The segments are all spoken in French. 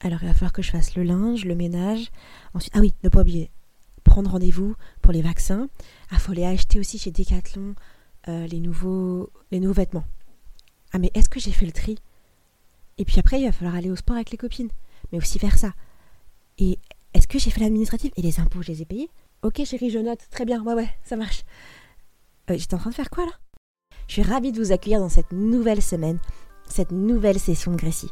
Alors il va falloir que je fasse le linge, le ménage. Ensuite, ah oui, ne pas oublier, prendre rendez-vous pour les vaccins. Ah, faut les acheter aussi chez Decathlon euh, les, nouveaux, les nouveaux vêtements. Ah mais est-ce que j'ai fait le tri? Et puis après, il va falloir aller au sport avec les copines. Mais aussi faire ça. Et est-ce que j'ai fait l'administratif? Et les impôts, je les ai payés? Ok chérie, je note. Très bien, ouais ouais, ça marche. Euh, j'étais en train de faire quoi là? Je suis ravie de vous accueillir dans cette nouvelle semaine, cette nouvelle session de Grécie.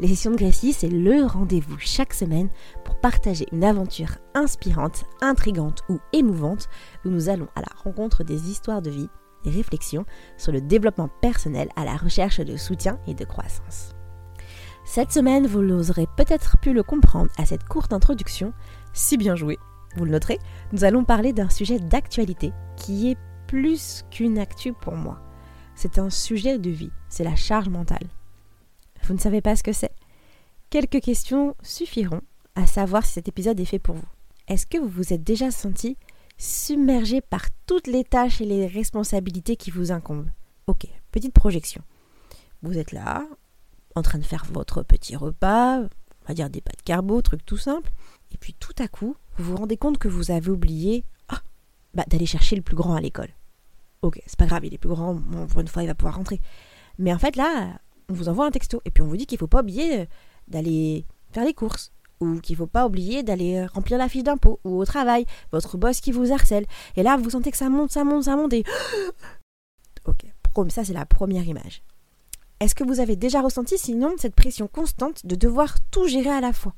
Les sessions de Grécie, c'est le rendez-vous chaque semaine pour partager une aventure inspirante, intrigante ou émouvante où nous allons à la rencontre des histoires de vie et réflexions sur le développement personnel à la recherche de soutien et de croissance. Cette semaine, vous l'aurez peut-être pu le comprendre à cette courte introduction, si bien joué, vous le noterez, nous allons parler d'un sujet d'actualité qui est plus qu'une actu pour moi. C'est un sujet de vie, c'est la charge mentale. Vous ne savez pas ce que c'est Quelques questions suffiront à savoir si cet épisode est fait pour vous. Est-ce que vous vous êtes déjà senti submergé par toutes les tâches et les responsabilités qui vous incombent? Ok, petite projection. Vous êtes là, en train de faire votre petit repas, on va dire des pâtes carbo, truc tout simple, et puis tout à coup, vous vous rendez compte que vous avez oublié ah, bah, d'aller chercher le plus grand à l'école. Ok, c'est pas grave, il est plus grand, pour une fois il va pouvoir rentrer. Mais en fait là, on vous envoie un texto et puis on vous dit qu'il ne faut pas oublier euh, d'aller faire les courses ou qu'il ne faut pas oublier d'aller euh, remplir la fiche d'impôt ou au travail, votre boss qui vous harcèle. Et là, vous sentez que ça monte, ça monte, ça monte et... ok, ça c'est la première image. Est-ce que vous avez déjà ressenti sinon cette pression constante de devoir tout gérer à la fois?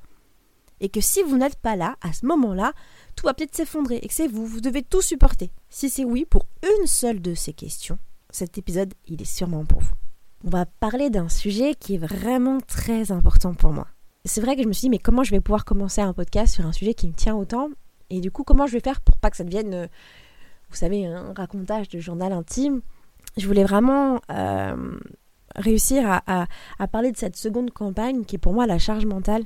Et que si vous n'êtes pas là, à ce moment-là, tout va peut-être s'effondrer et que c'est vous, vous devez tout supporter. Si c'est oui pour une seule de ces questions, cet épisode, il est sûrement pour vous on va parler d'un sujet qui est vraiment très important pour moi. C'est vrai que je me suis dit, mais comment je vais pouvoir commencer un podcast sur un sujet qui me tient autant? Et du coup, comment je vais faire pour pas que ça devienne, euh, vous savez, un racontage de journal intime? Je voulais vraiment euh, réussir à, parler de cette seconde campagne qui est pour moi la charge mentale.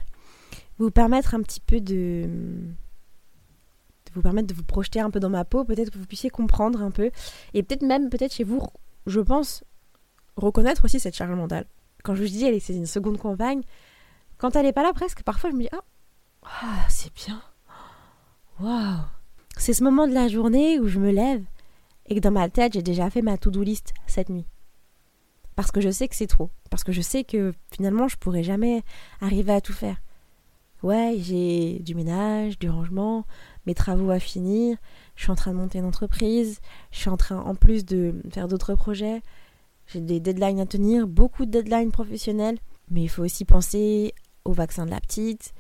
Vous permettre un petit peu de, de vous permettre de vous projeter un peu dans ma peau, peut-être que vous puissiez comprendre un peu. Et peut-être même, peut-être chez vous, je pense, reconnaître aussi cette charge mentale. Quand je vous dis, c'est une seconde compagne, quand elle n'est pas là presque, parfois je me dis, ah, ah c'est bien. Waouh. C'est ce moment de la journée où je me lève et que dans ma tête, j'ai déjà fait ma to-do list cette nuit. Parce que je sais que c'est trop. Parce que je sais que finalement, je pourrai jamais arriver à tout faire. Ouais, j'ai du ménage, du rangement, mes travaux à finir, je suis en train de monter une entreprise, je suis en train en plus de faire d'autres projets, j'ai des deadlines à tenir, beaucoup de deadlines professionnelles, mais il faut aussi penser au vaccin de la petite.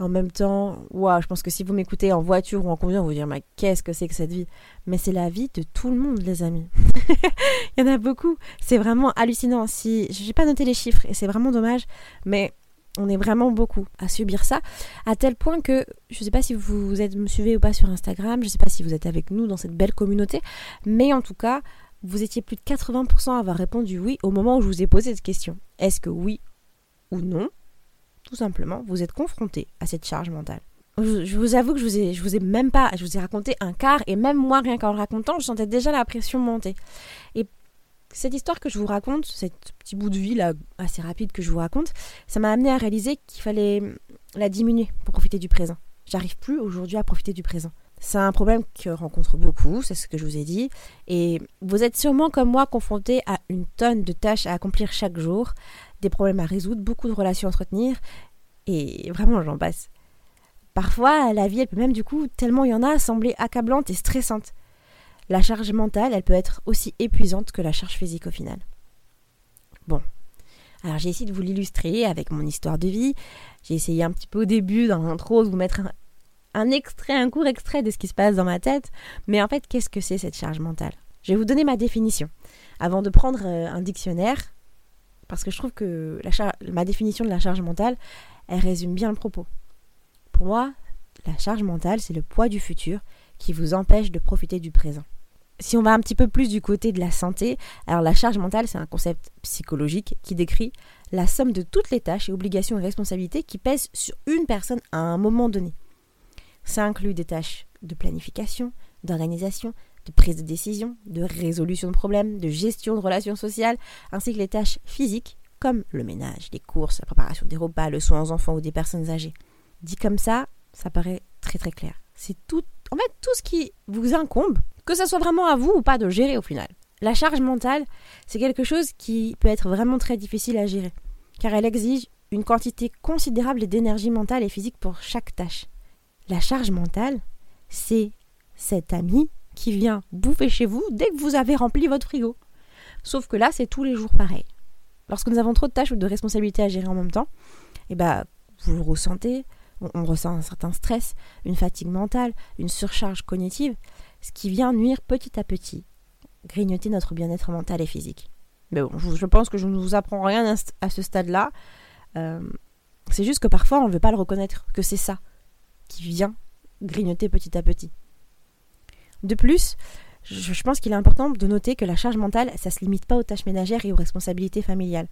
En même temps, wow, je pense que si vous m'écoutez en voiture ou en conduisant, vous vous dire mais qu'est-ce que c'est que cette vie? Mais c'est la vie de tout le monde, les amis. il y en a beaucoup. C'est vraiment hallucinant. Si j'ai pas noté les chiffres et c'est vraiment dommage, mais on est vraiment beaucoup à subir ça, à tel point que je ne sais pas si vous, êtes, me suivez ou pas sur Instagram, je ne sais pas si vous êtes avec nous dans cette belle communauté, mais en tout cas, vous étiez plus de 80% à avoir répondu oui au moment où je vous ai posé cette question. Est-ce que oui ou non, tout simplement, vous êtes confronté à cette charge mentale je vous avoue que je vous ai, je vous ai même pas, je vous ai raconté un quart et même moi rien qu'en le racontant, je sentais déjà la pression monter. Et cette histoire que je vous raconte, ce petit bout de vie là assez rapide que je vous raconte, ça m'a amené à réaliser qu'il fallait la diminuer pour profiter du présent. J'arrive plus aujourd'hui à profiter du présent. C'est un problème que rencontre beaucoup, c'est ce que je vous ai dit. Et vous êtes sûrement comme moi confronté à une tonne de tâches à accomplir chaque jour, des problèmes à résoudre, beaucoup de relations à entretenir. Et vraiment, j'en passe. Parfois, la vie, elle peut même du coup, tellement il y en a, sembler accablante et stressante. La charge mentale, elle peut être aussi épuisante que la charge physique au final. Bon. Alors j'ai essayé de vous l'illustrer avec mon histoire de vie. J'ai essayé un petit peu au début, dans l'intro, de vous mettre un, un extrait, un court extrait de ce qui se passe dans ma tête. Mais en fait, qu'est-ce que c'est cette charge mentale? Je vais vous donner ma définition. Avant de prendre euh, un dictionnaire, parce que je trouve que ma définition de la charge mentale, elle résume bien le propos. Pour moi, la charge mentale, c'est le poids du futur qui vous empêche de profiter du présent. Si on va un petit peu plus du côté de la santé, alors la charge mentale, c'est un concept psychologique qui décrit la somme de toutes les tâches et obligations et responsabilités qui pèsent sur une personne à un moment donné. Ça inclut des tâches de planification, d'organisation, de prise de décision, de résolution de problèmes, de gestion de relations sociales, ainsi que les tâches physiques comme le ménage, les courses, la préparation des repas, le soin aux enfants ou des personnes âgées. Dit comme ça, ça paraît très très clair. C'est tout, en fait, tout ce qui vous incombe, que ce soit vraiment à vous ou pas de gérer au final. La charge mentale, c'est quelque chose qui peut être vraiment très difficile à gérer, car elle exige une quantité considérable d'énergie mentale et physique pour chaque tâche. La charge mentale, c'est cet ami qui vient bouffer chez vous dès que vous avez rempli votre frigo. Sauf que là, c'est tous les jours pareil. Lorsque nous avons trop de tâches ou de responsabilités à gérer en même temps, eh ben, vous le ressentez, on, ressent un certain stress, une fatigue mentale, une surcharge cognitive, ce qui vient nuire petit à petit, grignoter notre bien-être mental et physique. Mais bon, je, pense que je ne vous apprends rien à, ce stade-là. Euh, c'est juste que parfois on ne veut pas le reconnaître, que c'est ça qui vient grignoter petit à petit. De plus, je, pense qu'il est important de noter que la charge mentale, ça ne se limite pas aux tâches ménagères et aux responsabilités familiales.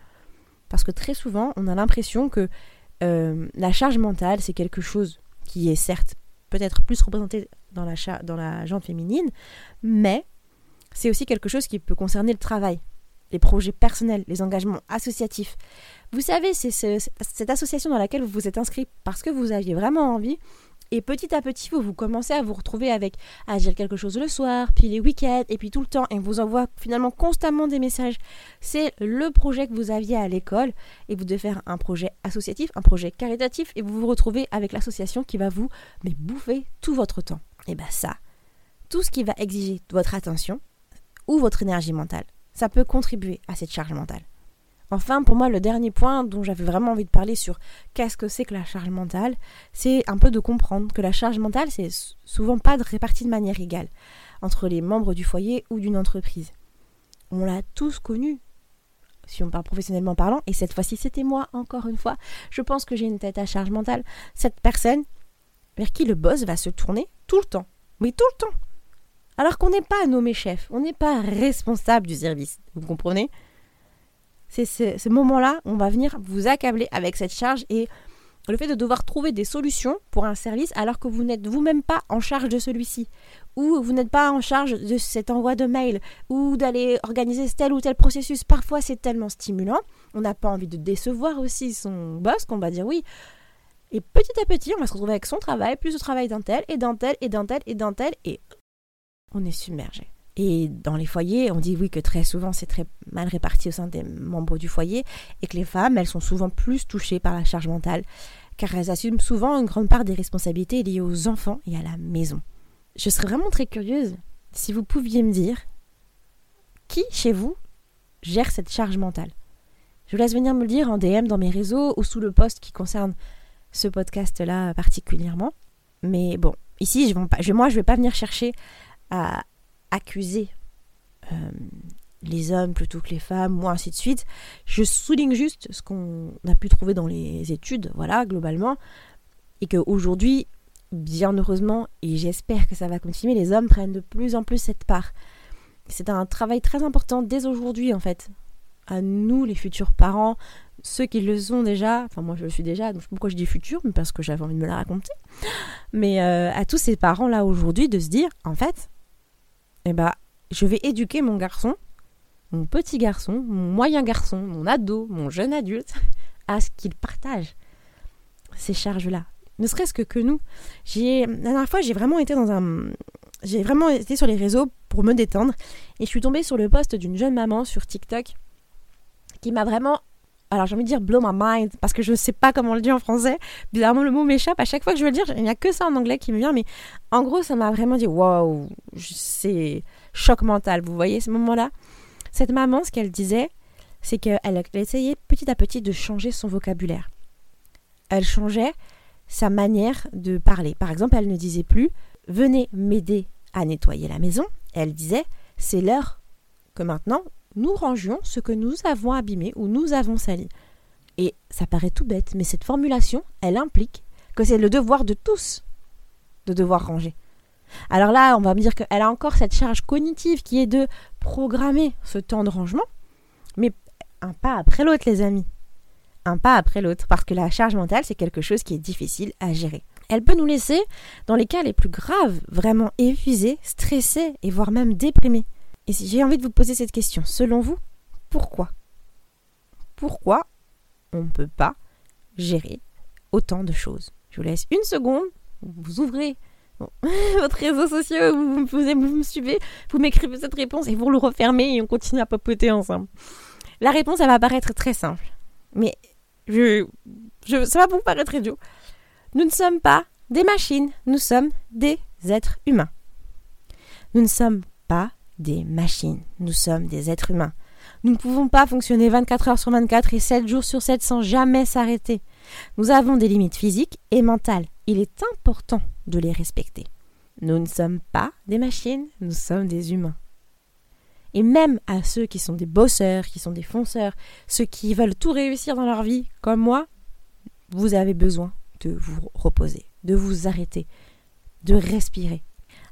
Parce que très souvent, on a l'impression que euh, la charge mentale, c'est quelque chose qui est certes peut-être plus représenté dans la, dans la féminine, mais c'est aussi quelque chose qui peut concerner le travail, les projets personnels, les engagements associatifs. Vous savez, c'est cette association dans laquelle vous vous êtes inscrit parce que vous aviez vraiment envie et petit à petit, vous, vous commencez à vous retrouver avec à dire quelque chose le soir, puis les week-ends, et puis tout le temps, et on vous envoie finalement constamment des messages. C'est le projet que vous aviez à l'école, et vous devez faire un projet associatif, un projet caritatif, et vous vous retrouvez avec l'association qui va vous mais, bouffer tout votre temps. Et bien ça, tout ce qui va exiger votre attention ou votre énergie mentale, ça peut contribuer à cette charge mentale. Enfin, pour moi, le dernier point dont j'avais vraiment envie de parler sur qu'est-ce que c'est que la charge mentale, c'est un peu de comprendre que la charge mentale, c'est souvent pas répartie de manière égale entre les membres du foyer ou d'une entreprise. On l'a tous connu, si on parle professionnellement parlant, et cette fois-ci c'était moi, encore une fois, je pense que j'ai une tête à charge mentale. Cette personne vers qui le boss va se tourner tout le temps, mais tout le temps. Alors qu'on n'est pas nommé chef, on n'est pas responsable du service, vous comprenez? C'est ce, moment-là, on va venir vous accabler avec cette charge et le fait de devoir trouver des solutions pour un service alors que vous n'êtes vous-même pas en charge de celui-ci, ou vous n'êtes pas en charge de cet envoi de mail, ou d'aller organiser tel ou tel processus. Parfois, c'est tellement stimulant, on n'a pas envie de décevoir aussi son boss qu'on va dire oui. Et petit à petit, on va se retrouver avec son travail, plus le travail d'un tel, et d'un tel, et d'un tel, et d'un tel, et on est submergé. Et dans les foyers, on dit oui que très souvent c'est très mal réparti au sein des membres du foyer et que les femmes, elles sont souvent plus touchées par la charge mentale car elles assument souvent une grande part des responsabilités liées aux enfants et à la maison. Je serais vraiment très curieuse si vous pouviez me dire qui chez vous gère cette charge mentale? Je vous laisse venir me le dire en DM dans mes réseaux ou sous le post qui concerne ce podcast-là particulièrement. Mais bon, ici, je vais, moi, je ne vais pas venir chercher à, accuser euh, les hommes plutôt que les femmes, ou ainsi de suite. Je souligne juste ce qu'on a pu trouver dans les études, voilà, globalement, et qu'aujourd'hui, bien heureusement, et j'espère que ça va continuer, les hommes prennent de plus en plus cette part. C'est un travail très important dès aujourd'hui, en fait. À nous, les futurs parents, ceux qui le sont déjà, enfin moi je le suis déjà, donc pourquoi je dis futur, parce que j'avais envie de me la raconter. Mais euh, à tous ces parents là aujourd'hui de se dire, en fait, eh ben, je vais éduquer mon garçon, mon petit garçon, mon moyen garçon, mon ado, mon jeune adulte, à ce qu'il partage ces charges-là. Ne serait-ce que que nous. La dernière fois, j'ai vraiment été dans un. J'ai vraiment été sur les réseaux pour me détendre. Et je suis tombée sur le post d'une jeune maman sur TikTok qui m'a vraiment alors j'ai envie de dire blow my mind parce que je ne sais pas comment on le dit en français. Bizarrement le mot m'échappe à chaque fois que je veux le dire. Il n'y a que ça en anglais qui me vient, mais en gros ça m'a vraiment dit waouh, c'est choc mental. Vous voyez ce moment-là? Cette maman, ce qu'elle disait, c'est qu'elle essayait petit à petit de changer son vocabulaire. Elle changeait sa manière de parler. Par exemple, elle ne disait plus venez m'aider à nettoyer la maison. Elle disait c'est l'heure que maintenant nous rangions ce que nous avons abîmé ou nous avons sali. Et ça paraît tout bête, mais cette formulation, elle implique que c'est le devoir de tous de devoir ranger. Alors là, on va me dire qu'elle a encore cette charge cognitive qui est de programmer ce temps de rangement, mais un pas après l'autre, les amis. Un pas après l'autre, parce que la charge mentale, c'est quelque chose qui est difficile à gérer. Elle peut nous laisser, dans les cas les plus graves, vraiment épuisés, stressés et voire même déprimés. Et j'ai envie de vous poser cette question, selon vous, pourquoi? Pourquoi on ne peut pas gérer autant de choses? Je vous laisse une seconde, vous ouvrez votre réseau social, vous, vous, me suivez, vous m'écrivez cette réponse et vous le refermez et on continue à papoter ensemble. La réponse, elle va paraître très simple. Mais je, ça va vous paraître idiot. Nous ne sommes pas des machines, nous sommes des êtres humains. Nous ne sommes pas des machines, nous sommes des êtres humains. Nous ne pouvons pas fonctionner 24 heures sur 24 et 7 jours sur 7 sans jamais s'arrêter. Nous avons des limites physiques et mentales. Il est important de les respecter. Nous ne sommes pas des machines, nous sommes des humains. Et même à ceux qui sont des bosseurs, qui sont des fonceurs, ceux qui veulent tout réussir dans leur vie, comme moi, vous avez besoin de vous reposer, de vous arrêter, de respirer.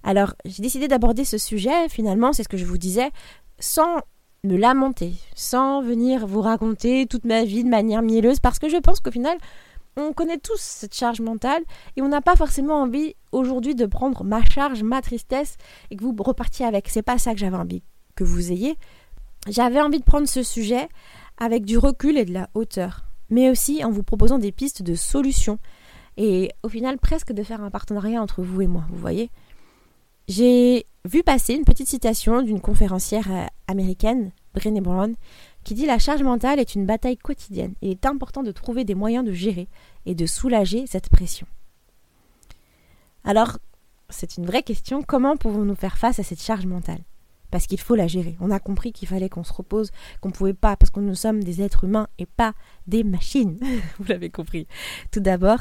Alors, j'ai décidé d'aborder ce sujet, finalement, c'est ce que je vous disais, sans me lamenter, sans venir vous raconter toute ma vie de manière mielleuse, parce que je pense qu'au final, on connaît tous cette charge mentale et on n'a pas forcément envie aujourd'hui de prendre ma charge, ma tristesse et que vous repartiez avec. C'est pas ça que j'avais envie que vous ayez. J'avais envie de prendre ce sujet avec du recul et de la hauteur, mais aussi en vous proposant des pistes de solutions et au final presque de faire un partenariat entre vous et moi, vous voyez. J'ai vu passer une petite citation d'une conférencière euh, américaine, Brené Brown, qui dit La charge mentale est une bataille quotidienne. Il est important de trouver des moyens de gérer et de soulager cette pression. Alors, c'est une vraie question comment pouvons-nous faire face à cette charge mentale? Parce qu'il faut la gérer. On a compris qu'il fallait qu'on se repose, qu'on ne pouvait pas, parce que nous sommes des êtres humains et pas des machines. Vous l'avez compris. Tout d'abord,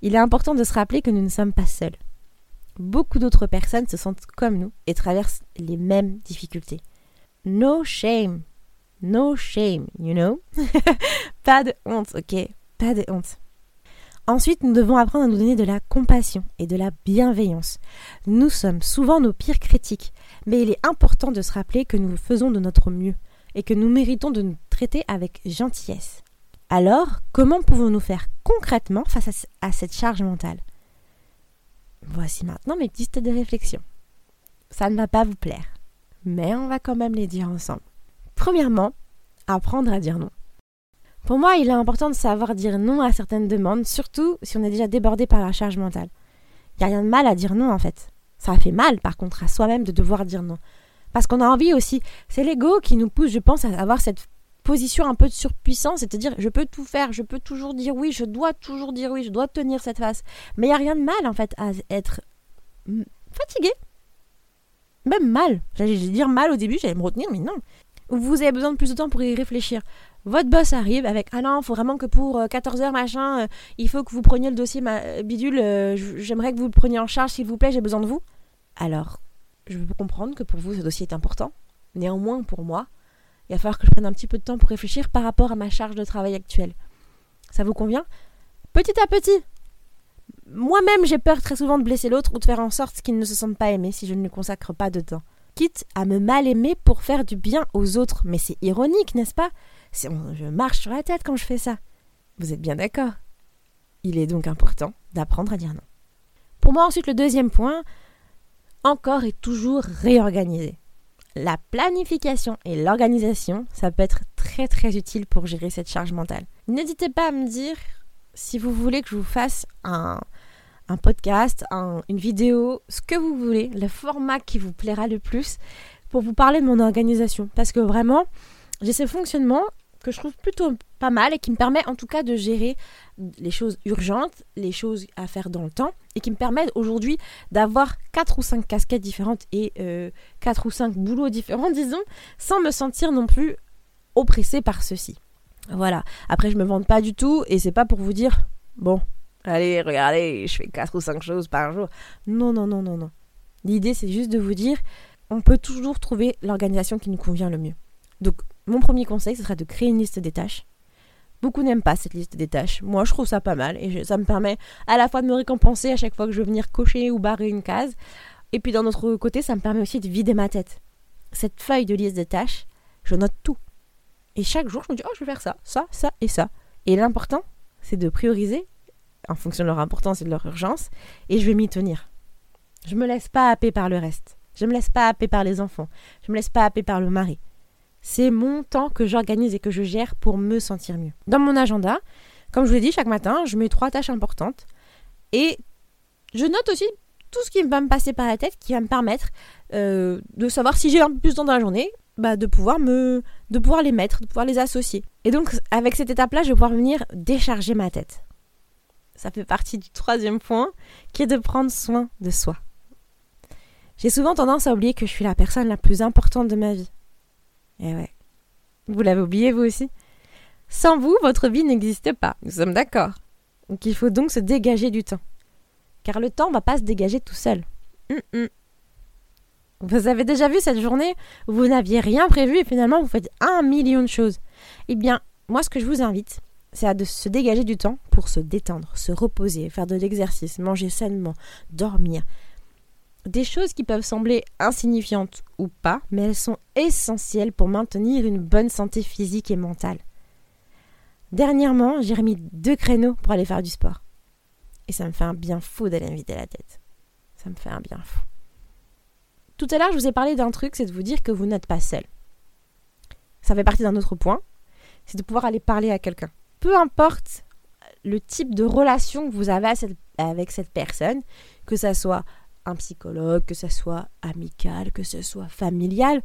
il est important de se rappeler que nous ne sommes pas seuls beaucoup d'autres personnes se sentent comme nous et traversent les mêmes difficultés. No shame. No shame, you know? Pas de honte, ok? Pas de honte. Ensuite, nous devons apprendre à nous donner de la compassion et de la bienveillance. Nous sommes souvent nos pires critiques, mais il est important de se rappeler que nous faisons de notre mieux et que nous méritons de nous traiter avec gentillesse. Alors, comment pouvons-nous faire concrètement face à cette charge mentale? Voici maintenant mes pistes de réflexion. Ça ne va pas vous plaire, mais on va quand même les dire ensemble. Premièrement, apprendre à dire non. Pour moi, il est important de savoir dire non à certaines demandes, surtout si on est déjà débordé par la charge mentale. Il n'y a rien de mal à dire non en fait. Ça fait mal par contre à soi-même de devoir dire non. Parce qu'on a envie aussi, c'est l'ego qui nous pousse, je pense, à avoir cette position un peu de surpuissance, c'est-à-dire je peux tout faire, je peux toujours dire oui, je dois toujours dire oui, je dois tenir cette face. Mais il n'y a rien de mal en fait à être fatigué. Même mal. J'allais dire mal au début, j'allais me retenir, mais non. Vous avez besoin de plus de temps pour y réfléchir. Votre boss arrive avec Ah non, il faut vraiment que pour 14 euh, heures, machin, euh, il faut que vous preniez le dossier ma, bidule, euh, j'aimerais que vous le preniez en charge, s'il vous plaît, j'ai besoin de vous. Alors, je peux comprendre que pour vous, ce dossier est important. Néanmoins, pour moi, il va falloir que je prenne un petit peu de temps pour réfléchir par rapport à ma charge de travail actuelle. Ça vous convient? Petit à petit. Moi-même, j'ai peur très souvent de blesser l'autre ou de faire en sorte qu'il ne se sente pas aimé si je ne lui consacre pas de temps. Quitte à me mal aimer pour faire du bien aux autres. Mais c'est ironique, n'est-ce pas? Je marche sur la tête quand je fais ça. Vous êtes bien d'accord? Il est donc important d'apprendre à dire non. Pour moi, ensuite, le deuxième point, encore et toujours réorganiser la planification et l'organisation, ça peut être très très utile pour gérer cette charge mentale. N'hésitez pas à me dire si vous voulez que je vous fasse un, podcast, une vidéo, ce que vous voulez, le format qui vous plaira le plus pour vous parler de mon organisation. Parce que vraiment, j'ai ce fonctionnement que je trouve plutôt pas mal et qui me permet en tout cas de gérer les choses urgentes, les choses à faire dans le temps et qui me permet aujourd'hui d'avoir quatre ou cinq casquettes différentes et euh, quatre ou cinq boulots différents, disons, sans me sentir non plus oppressée par ceci. Voilà. Après, je me vante pas du tout et c'est pas pour vous dire, bon, allez, regardez, je fais quatre ou cinq choses par jour. Non, non, non, non, non. L'idée, c'est juste de vous dire, on peut toujours trouver l'organisation qui nous convient le mieux. Donc, mon premier conseil, ce serait de créer une liste des tâches. Beaucoup n'aiment pas cette liste des tâches. Moi, je trouve ça pas mal et ça me permet à la fois de me récompenser à chaque fois que je veux venir cocher ou barrer une case. Et puis d'un autre côté, ça me permet aussi de vider ma tête. Cette feuille de liste des tâches, je note tout. Et chaque jour, je me dis, oh, je vais faire ça, ça, ça et ça. Et l'important, c'est de prioriser en fonction de leur importance et de leur urgence, et je vais m'y tenir. Je me laisse pas happer par le reste. Je me laisse pas happer par les enfants. Je me laisse pas happer par le mari C'est mon temps que j'organise et que je gère pour me sentir mieux. Dans mon agenda, comme je vous l'ai dit, chaque matin, je mets trois tâches importantes et je note aussi tout ce qui va me passer par la tête, qui va me permettre euh, de savoir si j'ai un peu plus de temps dans la journée, bah, de pouvoir me, de pouvoir les mettre, de pouvoir les associer. Et donc, avec cette étape-là, je vais pouvoir venir décharger ma tête. Ça fait partie du troisième point, qui est de prendre soin de soi. J'ai souvent tendance à oublier que je suis la personne la plus importante de ma vie. Eh ouais. Vous l'avez oublié vous aussi? Sans vous, votre vie n'existe pas. Nous sommes d'accord. Donc il faut donc se dégager du temps. Car le temps ne va pas se dégager tout seul. Vous avez déjà vu cette journée vous n'aviez rien prévu et finalement vous faites un million de choses. Eh bien, moi ce que je vous invite, c'est à de se dégager du temps pour se détendre, se reposer, faire de l'exercice, manger sainement, dormir. Des choses qui peuvent sembler insignifiantes ou pas, mais elles sont essentielles pour maintenir une bonne santé physique et mentale. Dernièrement, j'ai remis deux créneaux pour aller faire du sport. Et ça me fait un bien fou d'aller me vider la tête. Ça me fait un bien fou. Tout à l'heure, je vous ai parlé d'un truc, c'est de vous dire que vous n'êtes pas seul. Ça fait partie d'un autre point, c'est de pouvoir aller parler à quelqu'un. Peu importe le type de relation que vous avez avec cette personne, que ça soit un psychologue, que ce soit amical, que ce soit familial,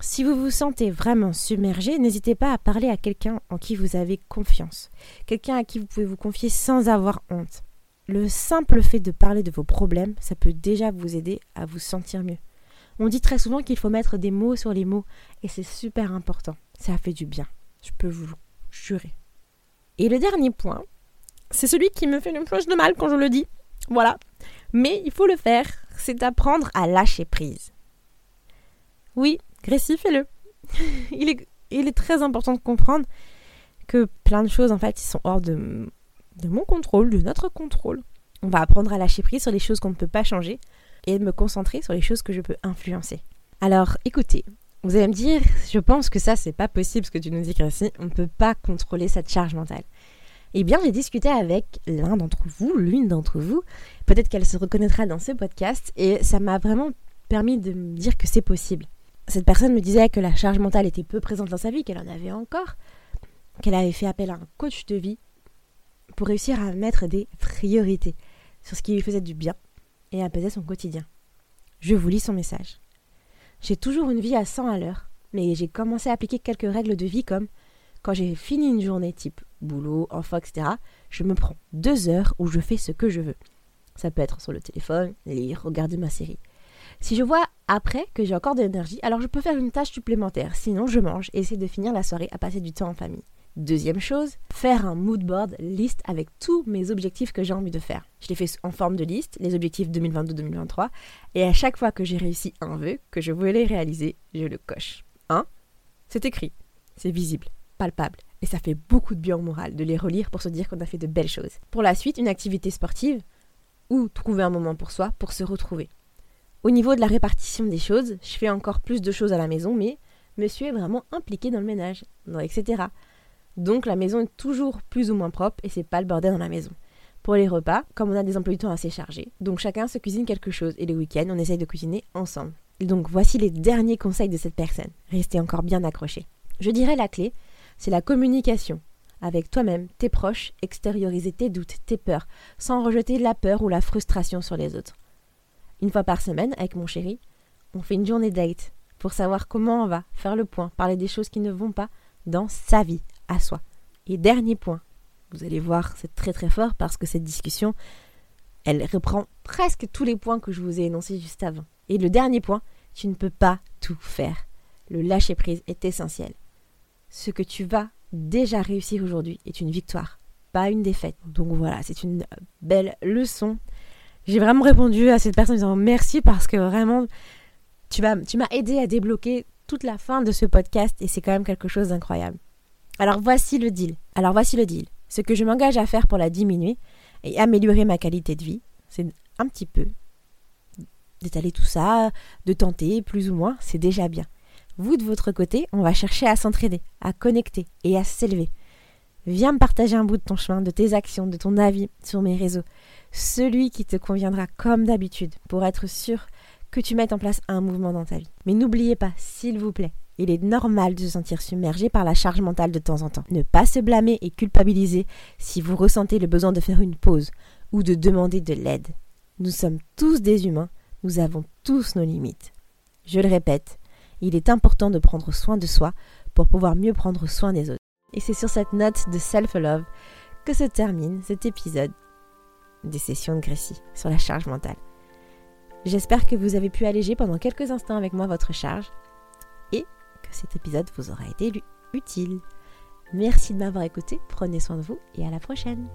si vous vous sentez vraiment submergé, n'hésitez pas à parler à quelqu'un en qui vous avez confiance, quelqu'un à qui vous pouvez vous confier sans avoir honte. Le simple fait de parler de vos problèmes, ça peut déjà vous aider à vous sentir mieux. On dit très souvent qu'il faut mettre des mots sur les mots, et c'est super important. Ça fait du bien, je peux vous jurer. Et le dernier point, c'est celui qui me fait le plus de mal quand je le dis. Voilà. Mais il faut le faire, c'est apprendre à lâcher prise. Oui, Grécy, fais-le. il, est, très important de comprendre que plein de choses, en fait, sont hors de, de mon contrôle, de notre contrôle. On va apprendre à lâcher prise sur les choses qu'on ne peut pas changer et me concentrer sur les choses que je peux influencer. Alors, écoutez, vous allez me dire, je pense que ça, c'est pas possible ce que tu nous dis, Gracie. On ne peut pas contrôler cette charge mentale. Eh bien, j'ai discuté avec l'un d'entre vous, l'une d'entre vous. Peut-être qu'elle se reconnaîtra dans ce podcast et ça m'a vraiment permis de me dire que c'est possible. Cette personne me disait que la charge mentale était peu présente dans sa vie, qu'elle en avait encore, qu'elle avait fait appel à un coach de vie pour réussir à mettre des priorités sur ce qui lui faisait du bien et apaiser son quotidien. Je vous lis son message. J'ai toujours une vie à 100 à l'heure, mais j'ai commencé à appliquer quelques règles de vie comme quand j'ai fini une journée type boulot, enfant, etc., je me prends deux heures où je fais ce que je veux. Ça peut être sur le téléphone, lire, regarder ma série. Si je vois après que j'ai encore de l'énergie, alors je peux faire une tâche supplémentaire. Sinon, je mange et essaie de finir la soirée à passer du temps en famille. Deuxième chose, faire un mood board liste avec tous mes objectifs que j'ai envie de faire. Je les fais en forme de liste, les objectifs 2022-2023, et à chaque fois que j'ai réussi un vœu que je voulais réaliser, je le coche. 1. C'est écrit, c'est visible, palpable, et ça fait beaucoup de bien au moral de les relire pour se dire qu'on a fait de belles choses. Pour la suite, une activité sportive, ou trouver un moment pour soi, pour se retrouver. Au niveau de la répartition des choses, je fais encore plus de choses à la maison, mais monsieur est vraiment impliqué dans le ménage, etc. Donc la maison est toujours plus ou moins propre et c'est pas le bordel dans la maison. Pour les repas, comme on a des emplois du temps assez chargés, donc chacun se cuisine quelque chose et les week-ends on essaye de cuisiner ensemble. donc voici les derniers conseils de cette personne. Restez encore bien accrochés. Je dirais la clé, c'est la communication. Avec toi-même, tes proches, extérioriser tes doutes, tes peurs, sans rejeter la peur ou la frustration sur les autres. Une fois par semaine, avec mon chéri, on fait une journée date pour savoir comment on va, faire le point, parler des choses qui ne vont pas dans sa vie, à soi. Et dernier point, vous allez voir, c'est très très fort parce que cette discussion, elle reprend presque tous les points que je vous ai énoncés juste avant. Et le dernier point, tu ne peux pas tout faire. Le lâcher prise est essentiel. Ce que tu vas déjà réussir aujourd'hui est une victoire, pas une défaite. Donc voilà, c'est une belle leçon. J'ai vraiment répondu à cette personne en disant merci parce que vraiment, tu, vas, tu m'as aidé à débloquer toute la fin de ce podcast et c'est quand même quelque chose d'incroyable. Alors voici le deal. Alors voici le deal. Ce que je m'engage à faire pour la diminuer et améliorer ma qualité de vie, c'est un petit peu d'étaler tout ça, de tenter plus ou moins, c'est déjà bien. Vous de votre côté, on va chercher à s'entraider, à connecter et à s'élever. Viens me partager un bout de ton chemin, de tes actions, de ton avis sur mes réseaux, celui qui te conviendra comme d'habitude, pour être sûr que tu mettes en place un mouvement dans ta vie. Mais n'oubliez pas, s'il vous plaît, Il est normal de se sentir submergé par la charge mentale de temps en temps. Ne pas se blâmer et culpabiliser si vous ressentez le besoin de faire une pause ou de demander de l'aide. Nous sommes tous des humains, nous avons tous nos limites. Je le répète, il est important de prendre soin de soi pour pouvoir mieux prendre soin des autres. Et c'est sur cette note de self-love que se termine cet épisode des sessions de Gracie sur la charge mentale. J'espère que vous avez pu alléger pendant quelques instants avec moi votre charge et que cet épisode vous aura été utile. Merci de m'avoir écouté, prenez soin de vous et à la prochaine.